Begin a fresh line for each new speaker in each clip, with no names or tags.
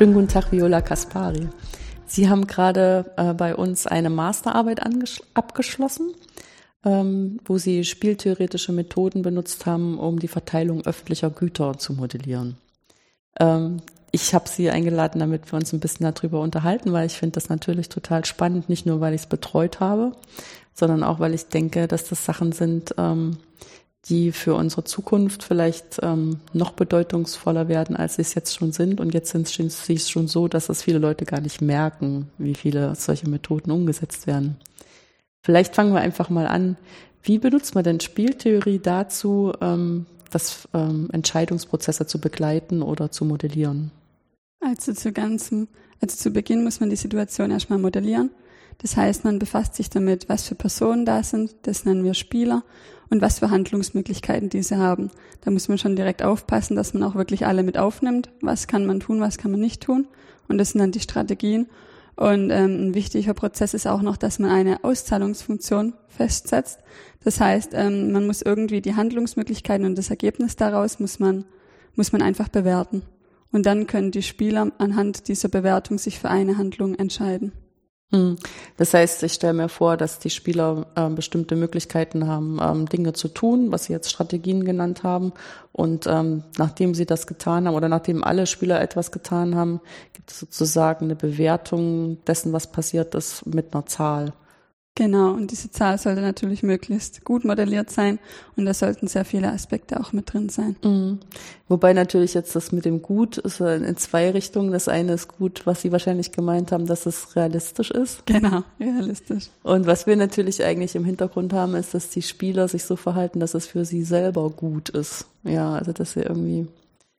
Schönen guten Tag, Viola Kaspari. Sie haben gerade äh, bei uns eine Masterarbeit abgeschlossen, ähm, wo Sie spieltheoretische Methoden benutzt haben, um die Verteilung öffentlicher Güter zu modellieren. Ähm, ich habe Sie eingeladen, damit wir uns ein bisschen darüber unterhalten, weil ich finde das natürlich total spannend, nicht nur weil ich es betreut habe, sondern auch weil ich denke, dass das Sachen sind, ähm, die für unsere Zukunft vielleicht ähm, noch bedeutungsvoller werden, als sie es jetzt schon sind. Und jetzt sind sie schon so, dass es viele Leute gar nicht merken, wie viele solche Methoden umgesetzt werden. Vielleicht fangen wir einfach mal an. Wie benutzt man denn Spieltheorie dazu, ähm, das ähm, Entscheidungsprozesse zu begleiten oder zu modellieren?
Also zu ganzem, also zu Beginn muss man die Situation erstmal modellieren. Das heißt, man befasst sich damit, was für Personen da sind, das nennen wir Spieler, und was für Handlungsmöglichkeiten diese haben. Da muss man schon direkt aufpassen, dass man auch wirklich alle mit aufnimmt. Was kann man tun, was kann man nicht tun? Und das sind dann die Strategien. Und ähm, ein wichtiger Prozess ist auch noch, dass man eine Auszahlungsfunktion festsetzt. Das heißt, ähm, man muss irgendwie die Handlungsmöglichkeiten und das Ergebnis daraus muss man, muss man einfach bewerten. Und dann können die Spieler anhand dieser Bewertung sich für eine Handlung entscheiden.
Hm. Das heißt, ich stelle mir vor, dass die Spieler äh, bestimmte Möglichkeiten haben, ähm, Dinge zu tun, was Sie jetzt Strategien genannt haben. Und ähm, nachdem sie das getan haben oder nachdem alle Spieler etwas getan haben, gibt es sozusagen eine Bewertung dessen, was passiert ist, mit einer Zahl.
Genau, und diese Zahl sollte natürlich möglichst gut modelliert sein und da sollten sehr viele Aspekte auch mit drin sein.
Mhm. Wobei natürlich jetzt das mit dem Gut ist in zwei Richtungen. Das eine ist gut, was Sie wahrscheinlich gemeint haben, dass es realistisch ist.
Genau, realistisch.
Und was wir natürlich eigentlich im Hintergrund haben, ist, dass die Spieler sich so verhalten, dass es für sie selber gut ist. Ja, also dass sie irgendwie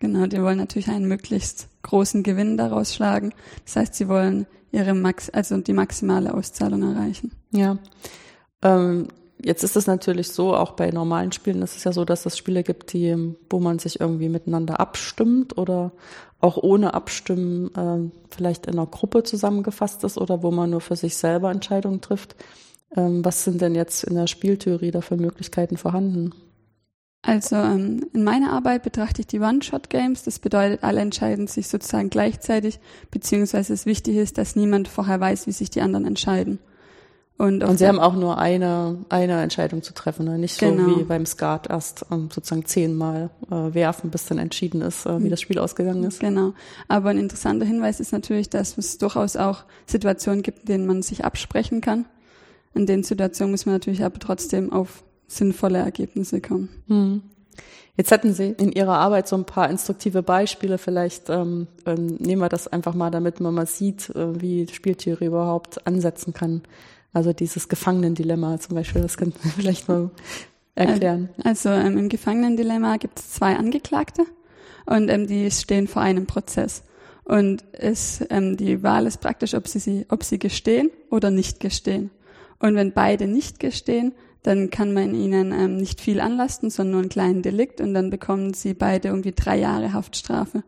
Genau, die wollen natürlich einen möglichst großen Gewinn daraus schlagen. Das heißt, sie wollen ihre Max, also die maximale Auszahlung erreichen.
Ja. Ähm, jetzt ist es natürlich so, auch bei normalen Spielen ist es ja so, dass es Spiele gibt, die, wo man sich irgendwie miteinander abstimmt oder auch ohne Abstimmen äh, vielleicht in einer Gruppe zusammengefasst ist oder wo man nur für sich selber Entscheidungen trifft. Ähm, was sind denn jetzt in der Spieltheorie da für Möglichkeiten vorhanden?
Also ähm, in meiner Arbeit betrachte ich die One-Shot-Games. Das bedeutet, alle entscheiden sich sozusagen gleichzeitig, beziehungsweise es wichtig ist, dass niemand vorher weiß, wie sich die anderen entscheiden.
Und, und sie haben auch nur eine, eine Entscheidung zu treffen, ne? nicht genau. so wie beim Skat erst ähm, sozusagen zehnmal äh, werfen, bis dann entschieden ist, äh, wie das Spiel ausgegangen ist.
Genau. Aber ein interessanter Hinweis ist natürlich, dass es durchaus auch Situationen gibt, in denen man sich absprechen kann. In den Situationen muss man natürlich aber trotzdem auf sinnvolle Ergebnisse kommen. Hm.
Jetzt hatten Sie in Ihrer Arbeit so ein paar instruktive Beispiele. Vielleicht ähm, ähm, nehmen wir das einfach mal, damit man mal sieht, äh, wie Spieltheorie überhaupt ansetzen kann. Also dieses Gefangenendilemma zum Beispiel, das könnten wir vielleicht mal erklären.
Also ähm, im Gefangenendilemma gibt es zwei Angeklagte und ähm, die stehen vor einem Prozess. Und es, ähm, die Wahl ist praktisch, ob sie, sie, ob sie gestehen oder nicht gestehen. Und wenn beide nicht gestehen, dann kann man ihnen ähm, nicht viel anlasten, sondern nur einen kleinen Delikt und dann bekommen sie beide irgendwie drei Jahre Haftstrafe.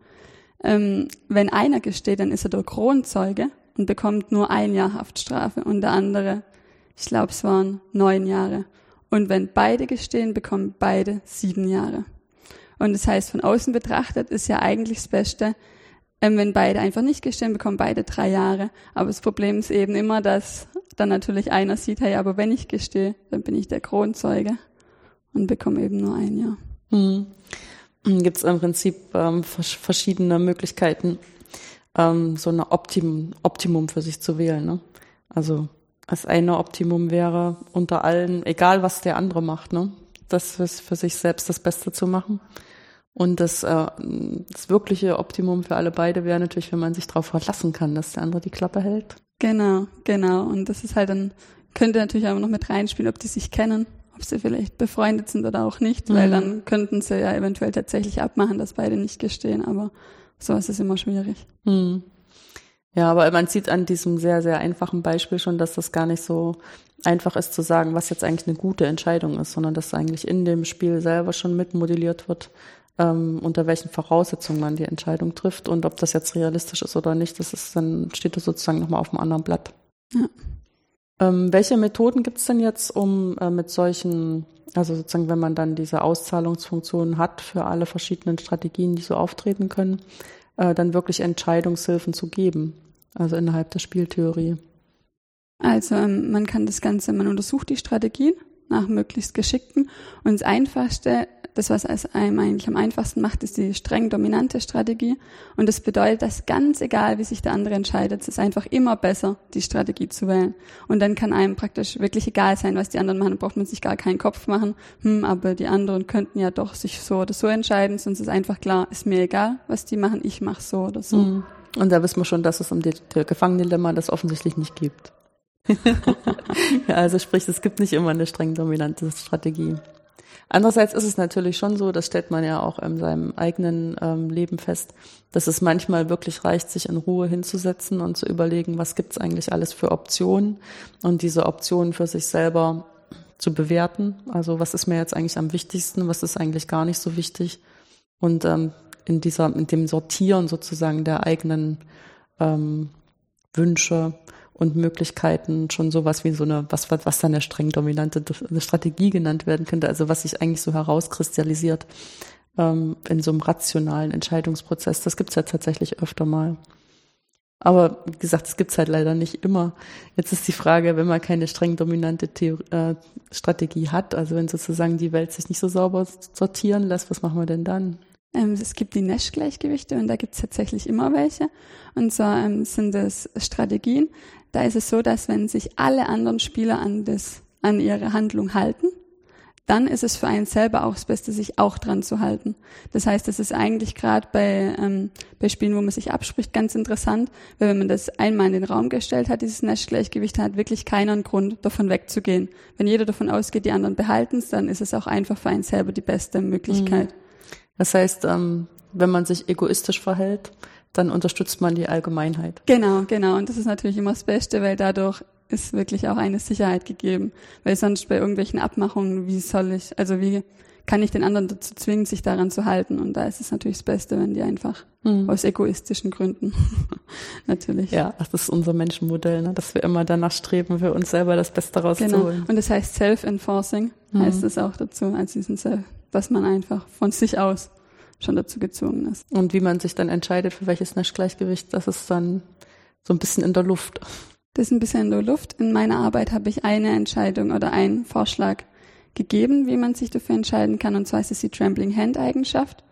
Ähm, wenn einer gesteht, dann ist er der Kronzeuge und bekommt nur ein Jahr Haftstrafe und der andere, ich glaube, es waren neun Jahre. Und wenn beide gestehen, bekommen beide sieben Jahre. Und das heißt, von außen betrachtet ist ja eigentlich das Beste, ähm, wenn beide einfach nicht gestehen, bekommen beide drei Jahre. Aber das Problem ist eben immer, dass dann natürlich einer sieht, hey, aber wenn ich gestehe, dann bin ich der Kronzeuge und bekomme eben nur ein Jahr.
Hm. Gibt es im Prinzip ähm, verschiedene Möglichkeiten, ähm, so ein Optimum, Optimum für sich zu wählen. Ne? Also das eine Optimum wäre unter allen, egal was der andere macht, ne? das ist für sich selbst das Beste zu machen. Und das, äh, das wirkliche Optimum für alle beide wäre natürlich, wenn man sich darauf verlassen kann, dass der andere die Klappe hält.
Genau, genau. Und das ist halt dann, könnte natürlich auch noch mit reinspielen, ob die sich kennen, ob sie vielleicht befreundet sind oder auch nicht, mhm. weil dann könnten sie ja eventuell tatsächlich abmachen, dass beide nicht gestehen, aber sowas ist immer schwierig. Mhm.
Ja, aber man sieht an diesem sehr, sehr einfachen Beispiel schon, dass das gar nicht so einfach ist zu sagen, was jetzt eigentlich eine gute Entscheidung ist, sondern dass eigentlich in dem Spiel selber schon mitmodelliert wird, ähm, unter welchen Voraussetzungen man die Entscheidung trifft und ob das jetzt realistisch ist oder nicht, das ist dann steht das sozusagen nochmal auf einem anderen Blatt. Ja. Ähm, welche Methoden gibt es denn jetzt, um äh, mit solchen, also sozusagen, wenn man dann diese Auszahlungsfunktionen hat für alle verschiedenen Strategien, die so auftreten können, äh, dann wirklich Entscheidungshilfen zu geben, also innerhalb der Spieltheorie.
Also ähm, man kann das Ganze, man untersucht die Strategien nach möglichst geschickten und das Einfachste das, was es einem eigentlich am einfachsten macht, ist die streng dominante Strategie. Und das bedeutet, dass ganz egal, wie sich der andere entscheidet, es ist einfach immer besser, die Strategie zu wählen. Und dann kann einem praktisch wirklich egal sein, was die anderen machen. Braucht man sich gar keinen Kopf machen. Hm, aber die anderen könnten ja doch sich so oder so entscheiden. Sonst ist einfach klar, ist mir egal, was die machen. Ich mache so oder so. Mhm.
Und da wissen wir schon, dass es um die Gefangenendilemma das offensichtlich nicht gibt. ja, also sprich, es gibt nicht immer eine streng dominante Strategie. Andererseits ist es natürlich schon so, das stellt man ja auch in seinem eigenen ähm, Leben fest, dass es manchmal wirklich reicht, sich in Ruhe hinzusetzen und zu überlegen, was gibt's eigentlich alles für Optionen und diese Optionen für sich selber zu bewerten. Also was ist mir jetzt eigentlich am wichtigsten, was ist eigentlich gar nicht so wichtig und ähm, in dieser, in dem Sortieren sozusagen der eigenen ähm, Wünsche und Möglichkeiten schon sowas wie so eine, was, was dann eine streng dominante Strategie genannt werden könnte, also was sich eigentlich so herauskristallisiert ähm, in so einem rationalen Entscheidungsprozess. Das gibt's ja tatsächlich öfter mal. Aber wie gesagt, das gibt's halt leider nicht immer. Jetzt ist die Frage, wenn man keine streng dominante Theorie, äh, Strategie hat, also wenn sozusagen die Welt sich nicht so sauber sortieren lässt, was machen wir denn dann?
Ähm, es gibt die Nash-Gleichgewichte und da gibt es tatsächlich immer welche. Und zwar ähm, sind es Strategien. Da ist es so, dass wenn sich alle anderen Spieler an, das, an ihre Handlung halten, dann ist es für einen selber auch das Beste, sich auch dran zu halten. Das heißt, das ist eigentlich gerade bei, ähm, bei Spielen, wo man sich abspricht, ganz interessant, weil wenn man das einmal in den Raum gestellt hat, dieses Nash-Gleichgewicht, hat wirklich keiner einen Grund, davon wegzugehen. Wenn jeder davon ausgeht, die anderen behalten es, dann ist es auch einfach für einen selber die beste Möglichkeit. Mhm.
Das heißt, ähm, wenn man sich egoistisch verhält, dann unterstützt man die Allgemeinheit.
Genau, genau. Und das ist natürlich immer das Beste, weil dadurch ist wirklich auch eine Sicherheit gegeben. Weil sonst bei irgendwelchen Abmachungen, wie soll ich, also wie kann ich den anderen dazu zwingen, sich daran zu halten? Und da ist es natürlich das Beste, wenn die einfach mhm. aus egoistischen Gründen natürlich.
Ja, das ist unser Menschenmodell, ne? dass wir immer danach streben, für uns selber das Beste rauszuholen.
Genau. Und das heißt Self-Enforcing, mhm. heißt es auch dazu, als diesen Self dass man einfach von sich aus schon dazu gezwungen ist.
Und wie man sich dann entscheidet, für welches Naschgleichgewicht, das ist dann so ein bisschen in der Luft.
Das ist ein bisschen in der Luft. In meiner Arbeit habe ich eine Entscheidung oder einen Vorschlag gegeben, wie man sich dafür entscheiden kann. Und zwar ist es die Trembling Hand Eigenschaft.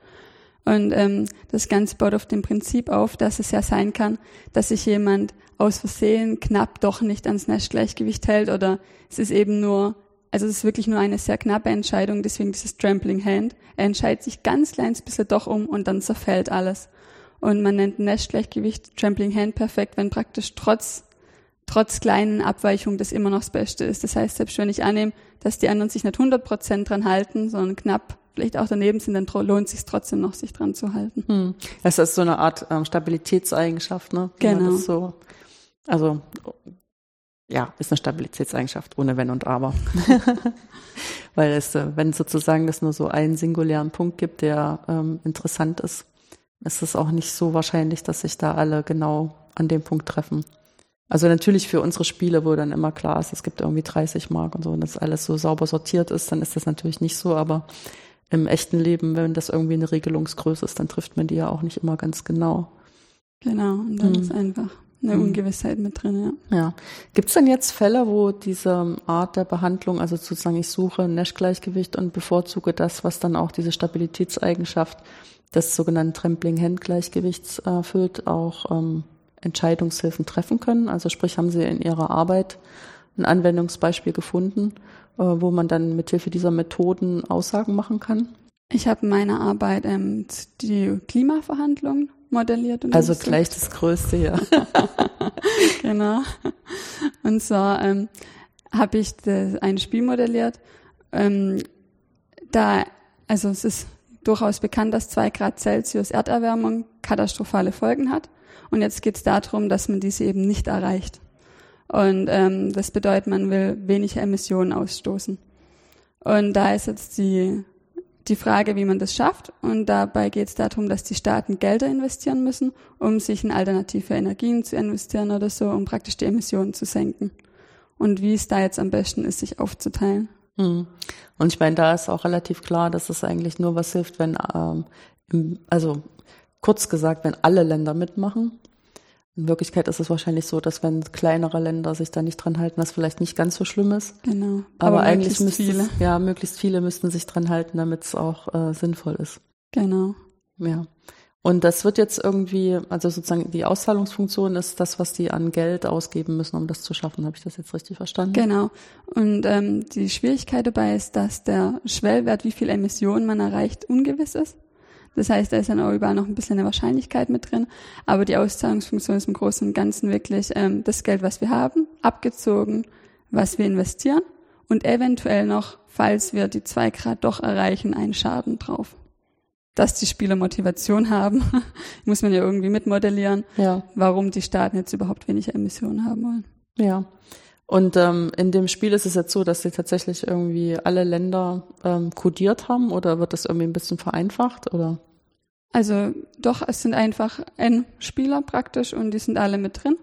Und ähm, das Ganze baut auf dem Prinzip auf, dass es ja sein kann, dass sich jemand aus Versehen knapp doch nicht ans Naschgleichgewicht hält oder es ist eben nur also es ist wirklich nur eine sehr knappe Entscheidung, deswegen dieses Trampling Hand. Er entscheidet sich ganz kleines bisschen doch um und dann zerfällt alles. Und man nennt Nash-Gleichgewicht Trampling Hand perfekt, wenn praktisch trotz, trotz kleinen Abweichungen das immer noch das Beste ist. Das heißt, selbst wenn ich annehme, dass die anderen sich nicht 100 Prozent dran halten, sondern knapp vielleicht auch daneben sind, dann lohnt es sich trotzdem noch, sich dran zu halten. Hm.
Das ist so eine Art ähm, Stabilitätseigenschaft, ne?
Genau.
So, also ja, ist eine Stabilitätseigenschaft ohne Wenn und Aber. Weil es, äh, wenn sozusagen es nur so einen singulären Punkt gibt, der ähm, interessant ist, ist es auch nicht so wahrscheinlich, dass sich da alle genau an dem Punkt treffen. Also natürlich für unsere Spiele, wo dann immer klar ist, es gibt irgendwie 30 Mark und so, und das alles so sauber sortiert ist, dann ist das natürlich nicht so, aber im echten Leben, wenn das irgendwie eine Regelungsgröße ist, dann trifft man die ja auch nicht immer ganz genau.
Genau, und dann hm. ist einfach eine mhm. Ungewissheit mit drin,
ja. Ja. Gibt es denn jetzt Fälle, wo diese Art der Behandlung, also sozusagen ich suche Nash-Gleichgewicht und bevorzuge das, was dann auch diese Stabilitätseigenschaft des sogenannten Trampling-Hand-Gleichgewichts erfüllt, auch ähm, Entscheidungshilfen treffen können? Also sprich, haben Sie in Ihrer Arbeit ein Anwendungsbeispiel gefunden, äh, wo man dann mithilfe dieser Methoden Aussagen machen kann?
Ich habe in meiner Arbeit ähm, die Klimaverhandlungen modelliert.
Und also gleich das Größte, ja.
genau. Und zwar ähm, habe ich das, ein Spiel modelliert. Ähm, da, also es ist durchaus bekannt, dass zwei Grad Celsius Erderwärmung katastrophale Folgen hat. Und jetzt geht es darum, dass man diese eben nicht erreicht. Und ähm, das bedeutet, man will weniger Emissionen ausstoßen. Und da ist jetzt die die Frage, wie man das schafft. Und dabei geht es darum, dass die Staaten Gelder investieren müssen, um sich in alternative Energien zu investieren oder so, um praktisch die Emissionen zu senken. Und wie es da jetzt am besten ist, sich aufzuteilen.
Hm. Und ich meine, da ist auch relativ klar, dass es eigentlich nur was hilft, wenn, ähm, also kurz gesagt, wenn alle Länder mitmachen. In Wirklichkeit ist es wahrscheinlich so, dass wenn kleinere Länder sich da nicht dran halten, das vielleicht nicht ganz so schlimm ist.
Genau.
Aber,
Aber
eigentlich
möglichst
müsste
viele.
ja, möglichst viele müssten sich dran halten, damit es auch äh, sinnvoll ist.
Genau.
Ja. Und das wird jetzt irgendwie, also sozusagen die Auszahlungsfunktion ist das, was die an Geld ausgeben müssen, um das zu schaffen. Habe ich das jetzt richtig verstanden?
Genau. Und ähm, die Schwierigkeit dabei ist, dass der Schwellwert, wie viel Emissionen man erreicht, ungewiss ist. Das heißt, da ist dann auch überall noch ein bisschen eine Wahrscheinlichkeit mit drin. Aber die Auszahlungsfunktion ist im Großen und Ganzen wirklich ähm, das Geld, was wir haben, abgezogen, was wir investieren und eventuell noch, falls wir die zwei Grad doch erreichen, einen Schaden drauf. Dass die Spieler Motivation haben, muss man ja irgendwie mitmodellieren,
Ja,
warum die Staaten jetzt überhaupt weniger Emissionen haben wollen.
ja. Und ähm, in dem Spiel ist es jetzt so, dass sie tatsächlich irgendwie alle Länder ähm, kodiert haben oder wird das irgendwie ein bisschen vereinfacht oder?
Also doch, es sind einfach N-Spieler praktisch und die sind alle mit drin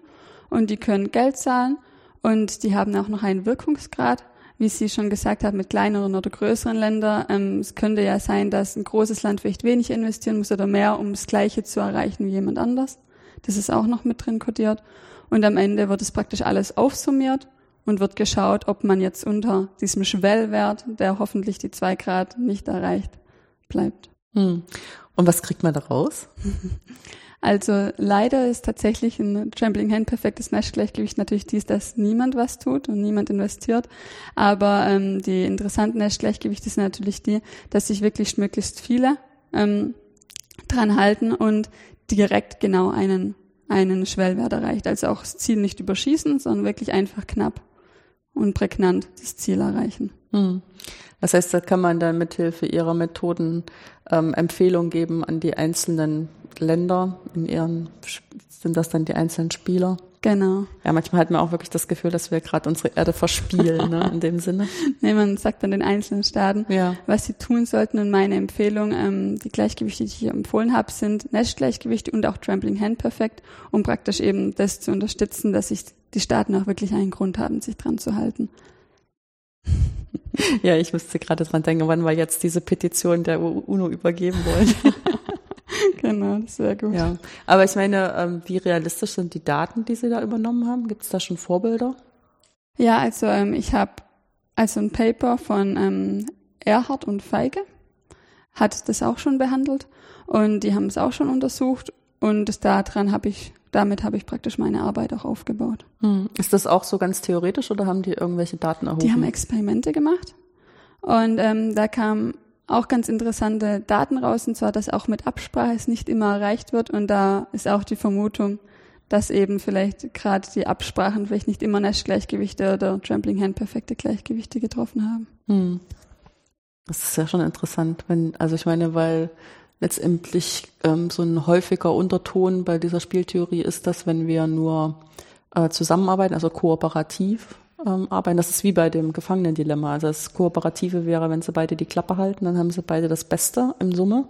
und die können Geld zahlen und die haben auch noch einen Wirkungsgrad. Wie Sie schon gesagt haben, mit kleineren oder größeren Ländern. Ähm, es könnte ja sein, dass ein großes Land vielleicht wenig investieren muss oder mehr, um das Gleiche zu erreichen wie jemand anders. Das ist auch noch mit drin kodiert. Und am Ende wird es praktisch alles aufsummiert und wird geschaut, ob man jetzt unter diesem Schwellwert, der hoffentlich die zwei Grad nicht erreicht, bleibt.
Hm. Und was kriegt man da raus?
Also leider ist tatsächlich ein Trampling Hand perfektes Nash-Gleichgewicht natürlich dies, dass niemand was tut und niemand investiert. Aber ähm, die interessanten Nash-Gleichgewichte sind natürlich die, dass sich wirklich möglichst viele ähm, dran halten und direkt genau einen, einen Schwellwert erreicht. Also auch das Ziel nicht überschießen, sondern wirklich einfach knapp und prägnant das Ziel erreichen.
Hm. Das heißt, da kann man dann mithilfe ihrer Methoden ähm, Empfehlungen geben an die einzelnen Länder in ihren, sind das dann die einzelnen Spieler?
Genau.
Ja, manchmal hat man auch wirklich das Gefühl, dass wir gerade unsere Erde verspielen, ne, in dem Sinne.
Nee, man sagt dann den einzelnen Staaten,
Ja.
was sie tun sollten. Und meine Empfehlung, ähm, die Gleichgewichte, die ich hier empfohlen habe, sind Nash-Gleichgewichte und auch Trampling Hand Perfect, um praktisch eben das zu unterstützen, dass sich die Staaten auch wirklich einen Grund haben, sich dran zu halten.
Ja, ich musste gerade dran denken, wann wir jetzt diese Petition der UNO übergeben wollen.
genau, das wäre gut.
ja. Aber ich meine, ähm, wie realistisch sind die Daten, die Sie da übernommen haben? Gibt es da schon Vorbilder?
Ja, also ähm, ich habe also ein Paper von ähm, Erhard und Feige hat das auch schon behandelt und die haben es auch schon untersucht und daran habe ich damit habe ich praktisch meine Arbeit auch aufgebaut.
Hm. Ist das auch so ganz theoretisch oder haben die irgendwelche Daten erhoben?
Die haben Experimente gemacht und ähm, da kamen auch ganz interessante Daten raus und zwar, dass auch mit Absprache es nicht immer erreicht wird und da ist auch die Vermutung, dass eben vielleicht gerade die Absprachen vielleicht nicht immer Nash-Gleichgewichte oder Trampling Hand perfekte Gleichgewichte getroffen haben.
Hm. Das ist ja schon interessant, wenn, also ich meine, weil letztendlich ähm, so ein häufiger Unterton bei dieser Spieltheorie ist, dass wenn wir nur äh, zusammenarbeiten, also kooperativ ähm, arbeiten, das ist wie bei dem Gefangenendilemma. Also das Kooperative wäre, wenn sie beide die Klappe halten, dann haben sie beide das Beste im Summe.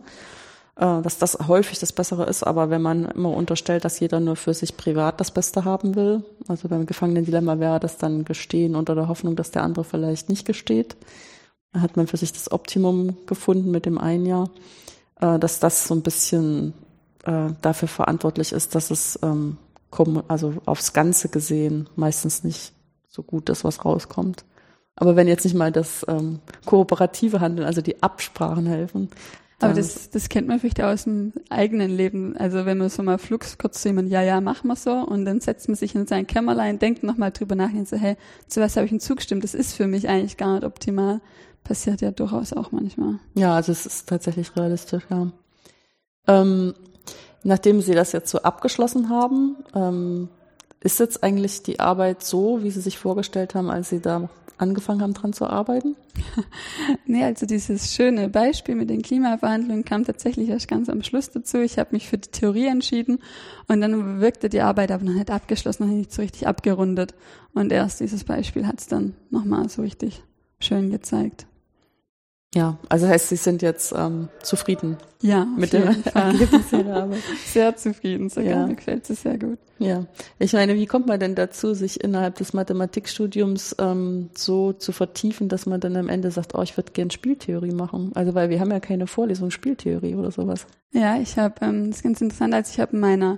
Äh, dass das häufig das Bessere ist, aber wenn man immer unterstellt, dass jeder nur für sich privat das Beste haben will, also beim Gefangenendilemma wäre das dann Gestehen unter der Hoffnung, dass der andere vielleicht nicht gesteht. Hat man für sich das Optimum gefunden mit dem einen Jahr, äh, dass das so ein bisschen äh, dafür verantwortlich ist, dass es ähm, also aufs Ganze gesehen meistens nicht so gut ist, was rauskommt. Aber wenn jetzt nicht mal das ähm, kooperative Handeln, also die Absprachen helfen,
Aber das, das kennt man vielleicht aus dem eigenen Leben. Also wenn man so mal flugs kurz zu jemandem, ja, ja, machen wir so, und dann setzt man sich in sein Kämmerlein, denkt nochmal drüber nach und so, hey, zu was habe ich denn zugestimmt? Das ist für mich eigentlich gar nicht optimal. Passiert ja durchaus auch manchmal.
Ja, also es ist tatsächlich realistisch, ja. Ähm, nachdem Sie das jetzt so abgeschlossen haben, ähm, ist jetzt eigentlich die Arbeit so, wie Sie sich vorgestellt haben, als Sie da angefangen haben, dran zu arbeiten?
Nee, also dieses schöne Beispiel mit den Klimaverhandlungen kam tatsächlich erst ganz am Schluss dazu. Ich habe mich für die Theorie entschieden und dann wirkte die Arbeit aber noch nicht abgeschlossen, noch nicht so richtig abgerundet. Und erst dieses Beispiel hat es dann nochmal so richtig schön gezeigt.
Ja, also heißt, Sie sind jetzt ähm, zufrieden
Ja,
mit dem. Ergebnis Ihrer Arbeit.
Sehr zufrieden sogar.
Ja.
Mir gefällt es sehr gut.
Ja, ich meine, wie kommt man denn dazu, sich innerhalb des Mathematikstudiums ähm, so zu vertiefen, dass man dann am Ende sagt, oh, ich würde gern Spieltheorie machen? Also weil wir haben ja keine Vorlesung Spieltheorie oder sowas.
Ja, ich habe, ähm, das ist ganz interessant, als ich habe in meiner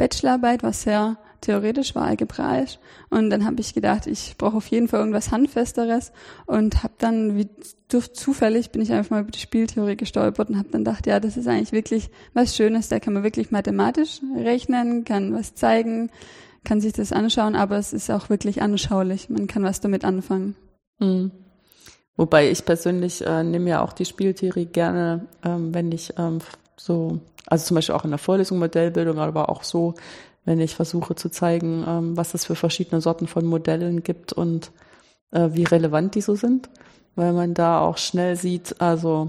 Bachelorarbeit, was sehr theoretisch war, algebraisch, und dann habe ich gedacht, ich brauche auf jeden Fall irgendwas Handfesteres. Und habe dann, wie durch zufällig, bin ich einfach mal über die Spieltheorie gestolpert und habe dann gedacht, ja, das ist eigentlich wirklich was Schönes, da kann man wirklich mathematisch rechnen, kann was zeigen, kann sich das anschauen, aber es ist auch wirklich anschaulich, man kann was damit anfangen.
Hm. Wobei ich persönlich äh, nehme ja auch die Spieltheorie gerne, ähm, wenn ich ähm, so, also zum Beispiel auch in der Vorlesung Modellbildung, aber auch so, wenn ich versuche zu zeigen, ähm, was es für verschiedene Sorten von Modellen gibt und äh, wie relevant die so sind, weil man da auch schnell sieht, also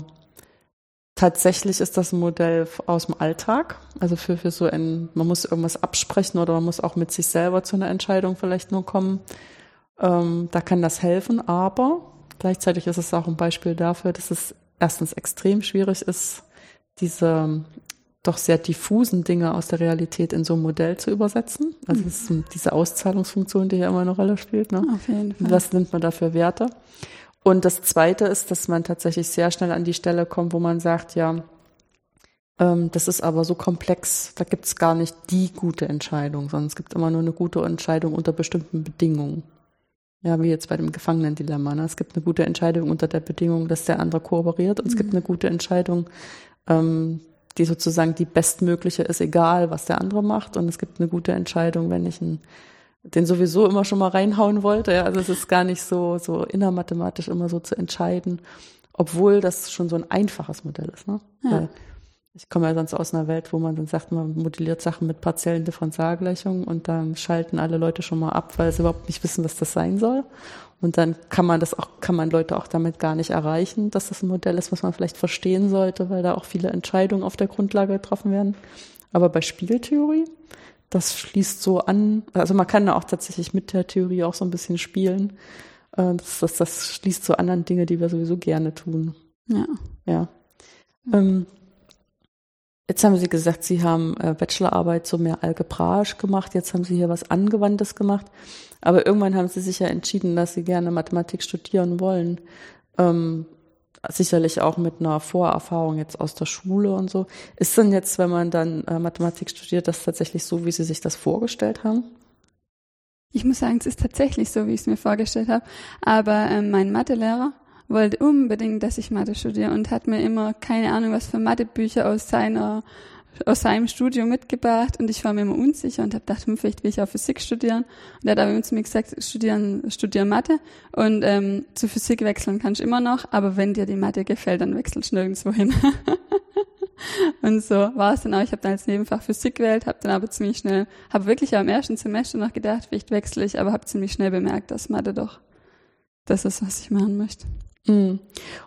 tatsächlich ist das ein Modell aus dem Alltag, also für, für so ein, man muss irgendwas absprechen oder man muss auch mit sich selber zu einer Entscheidung vielleicht nur kommen. Ähm, da kann das helfen, aber gleichzeitig ist es auch ein Beispiel dafür, dass es erstens extrem schwierig ist, diese doch sehr diffusen Dinge aus der Realität in so ein Modell zu übersetzen. Also es ist diese Auszahlungsfunktion, die ja immer eine Rolle spielt. Ne?
Auf jeden Fall.
Was nimmt man da für Werte? Und das Zweite ist, dass man tatsächlich sehr schnell an die Stelle kommt, wo man sagt, ja, ähm, das ist aber so komplex, da gibt es gar nicht die gute Entscheidung, sondern es gibt immer nur eine gute Entscheidung unter bestimmten Bedingungen. Ja, wie jetzt bei dem Gefangenendilemma. Ne? Es gibt eine gute Entscheidung unter der Bedingung, dass der andere kooperiert und es gibt eine gute Entscheidung, ähm, die sozusagen die bestmögliche ist, egal was der andere macht. Und es gibt eine gute Entscheidung, wenn ich einen, den sowieso immer schon mal reinhauen wollte. Ja, also es ist gar nicht so, so innermathematisch immer so zu entscheiden, obwohl das schon so ein einfaches Modell ist. Ne?
Ja.
Weil ich komme ja sonst aus einer Welt, wo man dann sagt, man modelliert Sachen mit partiellen Differentialgleichungen und dann schalten alle Leute schon mal ab, weil sie überhaupt nicht wissen, was das sein soll. Und dann kann man das auch, kann man Leute auch damit gar nicht erreichen, dass das ein Modell ist, was man vielleicht verstehen sollte, weil da auch viele Entscheidungen auf der Grundlage getroffen werden. Aber bei Spieltheorie, das schließt so an, also man kann da auch tatsächlich mit der Theorie auch so ein bisschen spielen. Äh, Das, das, das schließt so anderen Dinge, die wir sowieso gerne tun.
Ja.
Ja. Ähm, jetzt haben Sie gesagt, Sie haben äh, Bachelorarbeit so mehr algebraisch gemacht. Jetzt haben Sie hier was Angewandtes gemacht. Aber irgendwann haben Sie sich ja entschieden, dass Sie gerne Mathematik studieren wollen. Ähm, sicherlich auch mit einer Vorerfahrung jetzt aus der Schule und so. Ist denn jetzt, wenn man dann äh, Mathematik studiert, das tatsächlich so, wie Sie sich das vorgestellt haben?
Ich muss sagen, es ist tatsächlich so, wie ich es mir vorgestellt habe. Aber ähm, mein Mathelehrer wollte unbedingt, dass ich Mathe studiere und hat mir immer keine Ahnung, was für Mathebücher aus seiner aus seinem Studium mitgebracht und ich war mir immer unsicher und habe gedacht, hm, vielleicht will ich auch Physik studieren. Und er hat aber zu mir gesagt, studieren, studieren Mathe und ähm, zu Physik wechseln kannst du immer noch, aber wenn dir die Mathe gefällt, dann wechselst du nirgendwo hin. und so war es dann auch. Ich habe dann als Nebenfach Physik gewählt, habe dann aber ziemlich schnell, habe wirklich am ersten Semester noch gedacht, vielleicht wechsle ich, aber habe ziemlich schnell bemerkt, dass Mathe doch das ist, was ich machen möchte.
Mhm.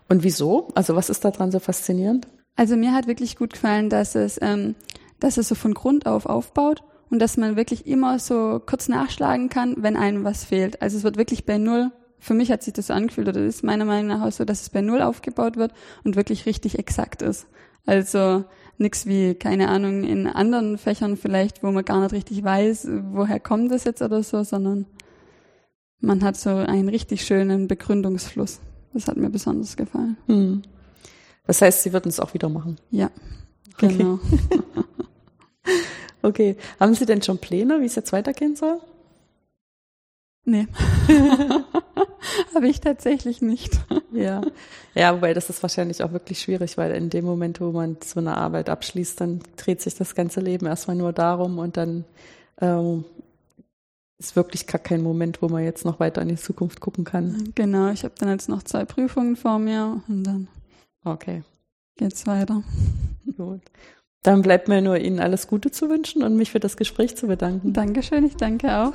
Und wieso? Also was ist daran so faszinierend?
Also mir hat wirklich gut gefallen, dass es, ähm, dass es so von Grund auf aufbaut und dass man wirklich immer so kurz nachschlagen kann, wenn einem was fehlt. Also es wird wirklich bei Null, für mich hat sich das so angefühlt, oder ist meiner Meinung nach auch so, dass es bei Null aufgebaut wird und wirklich richtig exakt ist. Also nix wie, keine Ahnung, in anderen Fächern vielleicht, wo man gar nicht richtig weiß, woher kommt das jetzt oder so, sondern man hat so einen richtig schönen Begründungsfluss. Das hat mir besonders gefallen.
Hm. Das heißt, Sie würden es auch wieder machen.
Ja, genau.
Okay. Haben Sie denn schon Pläne, wie es jetzt weitergehen soll?
Nee. Habe ich tatsächlich nicht.
Ja. Ja, wobei das ist wahrscheinlich auch wirklich schwierig, weil in dem Moment, wo man so eine Arbeit abschließt, dann dreht sich das ganze Leben erstmal nur darum und dann ähm, ist wirklich gar kein Moment, wo man jetzt noch weiter in die Zukunft gucken kann.
Genau, ich habe dann jetzt noch zwei Prüfungen vor mir und dann
Okay,
geht's weiter.
gut. Dann bleibt mir nur Ihnen alles Gute zu wünschen und mich für das Gespräch zu bedanken.
Dankeschön, ich danke auch.